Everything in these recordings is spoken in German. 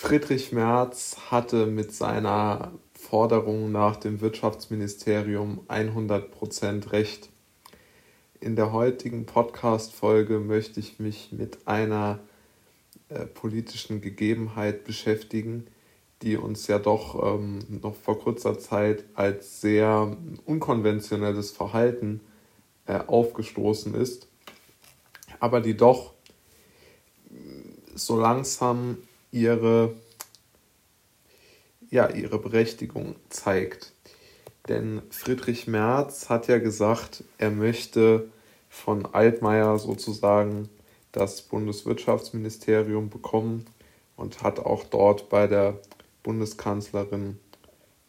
Friedrich Merz hatte mit seiner Forderung nach dem Wirtschaftsministerium 100% recht. In der heutigen Podcast-Folge möchte ich mich mit einer äh, politischen Gegebenheit beschäftigen, die uns ja doch ähm, noch vor kurzer Zeit als sehr unkonventionelles Verhalten äh, aufgestoßen ist, aber die doch so langsam ihre, ja, ihre Berechtigung zeigt. Denn Friedrich Merz hat ja gesagt, er möchte von Altmaier sozusagen das Bundeswirtschaftsministerium bekommen und hat auch dort bei der Bundeskanzlerin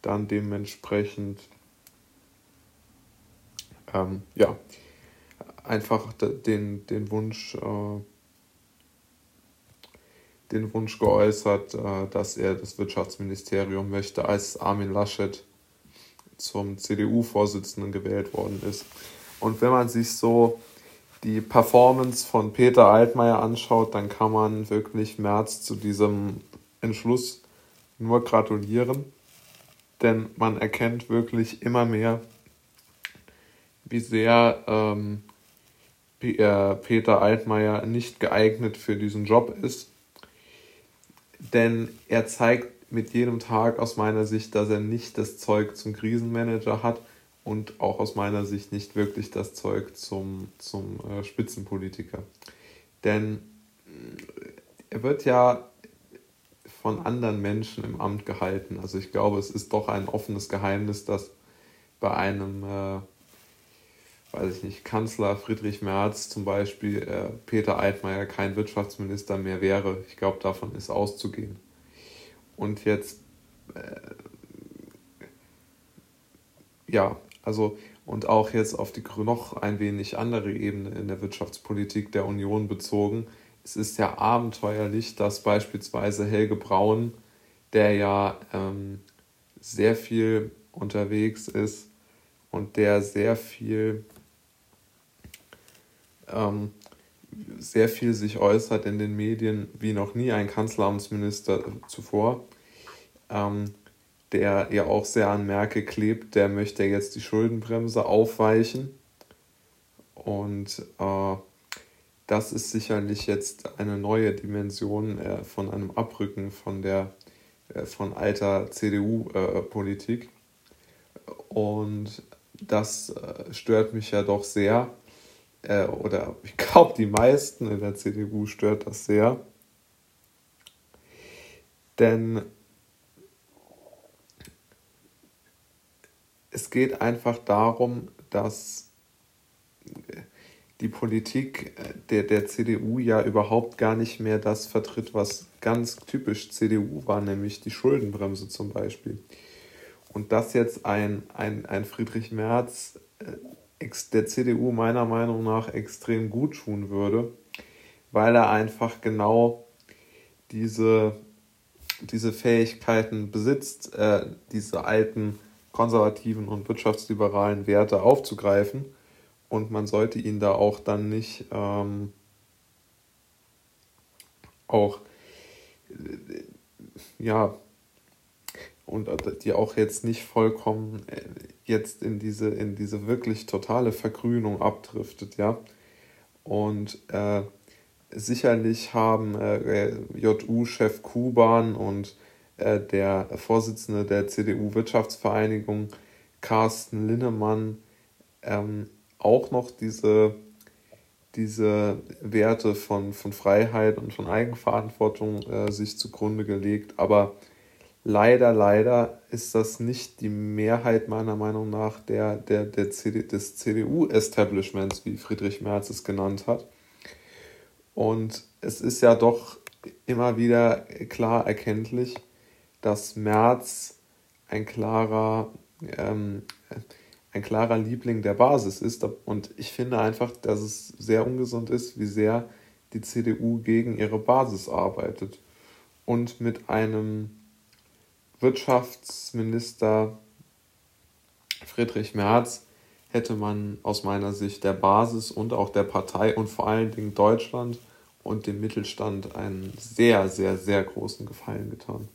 dann dementsprechend ähm, ja einfach den, den Wunsch äh, den Wunsch geäußert, äh, dass er das Wirtschaftsministerium möchte, als Armin Laschet zum CDU-Vorsitzenden gewählt worden ist. Und wenn man sich so die Performance von Peter Altmaier anschaut, dann kann man wirklich März zu diesem Entschluss nur gratulieren, denn man erkennt wirklich immer mehr, wie sehr ähm, Peter Altmaier nicht geeignet für diesen Job ist denn er zeigt mit jedem Tag aus meiner Sicht, dass er nicht das Zeug zum Krisenmanager hat und auch aus meiner Sicht nicht wirklich das Zeug zum, zum äh, Spitzenpolitiker. Denn äh, er wird ja von anderen Menschen im Amt gehalten. Also ich glaube, es ist doch ein offenes Geheimnis, dass bei einem äh, weiß ich nicht, Kanzler Friedrich Merz zum Beispiel, äh, Peter Altmaier kein Wirtschaftsminister mehr wäre. Ich glaube, davon ist auszugehen. Und jetzt, äh, ja, also, und auch jetzt auf die noch ein wenig andere Ebene in der Wirtschaftspolitik der Union bezogen. Es ist ja abenteuerlich, dass beispielsweise Helge Braun, der ja ähm, sehr viel unterwegs ist und der sehr viel ähm, sehr viel sich äußert in den Medien wie noch nie ein Kanzleramtsminister zuvor, ähm, der ja auch sehr an Merkel klebt, der möchte jetzt die Schuldenbremse aufweichen. Und äh, das ist sicherlich jetzt eine neue Dimension äh, von einem Abrücken von der äh, von alter CDU-Politik. Äh, Und das äh, stört mich ja doch sehr äh, oder ich glaube, die meisten in der CDU stört das sehr. Denn es geht einfach darum, dass die Politik der, der CDU ja überhaupt gar nicht mehr das vertritt, was ganz typisch CDU war, nämlich die Schuldenbremse zum Beispiel. Und dass jetzt ein, ein, ein Friedrich Merz äh, der CDU meiner Meinung nach extrem gut tun würde, weil er einfach genau diese, diese Fähigkeiten besitzt, äh, diese alten konservativen und wirtschaftsliberalen Werte aufzugreifen. Und man sollte ihn da auch dann nicht ähm, auch äh, ja und die auch jetzt nicht vollkommen äh, jetzt in diese, in diese wirklich totale Vergrünung abdriftet, ja. Und äh, sicherlich haben äh, JU-Chef Kuban und äh, der Vorsitzende der CDU-Wirtschaftsvereinigung Carsten Linnemann ähm, auch noch diese, diese Werte von, von Freiheit und von Eigenverantwortung äh, sich zugrunde gelegt, aber Leider, leider ist das nicht die Mehrheit meiner Meinung nach der, der, der CD, des CDU-Establishments, wie Friedrich Merz es genannt hat. Und es ist ja doch immer wieder klar erkenntlich, dass Merz ein klarer, ähm, ein klarer Liebling der Basis ist. Und ich finde einfach, dass es sehr ungesund ist, wie sehr die CDU gegen ihre Basis arbeitet. Und mit einem Wirtschaftsminister Friedrich Merz hätte man aus meiner Sicht der Basis und auch der Partei und vor allen Dingen Deutschland und dem Mittelstand einen sehr, sehr, sehr großen Gefallen getan.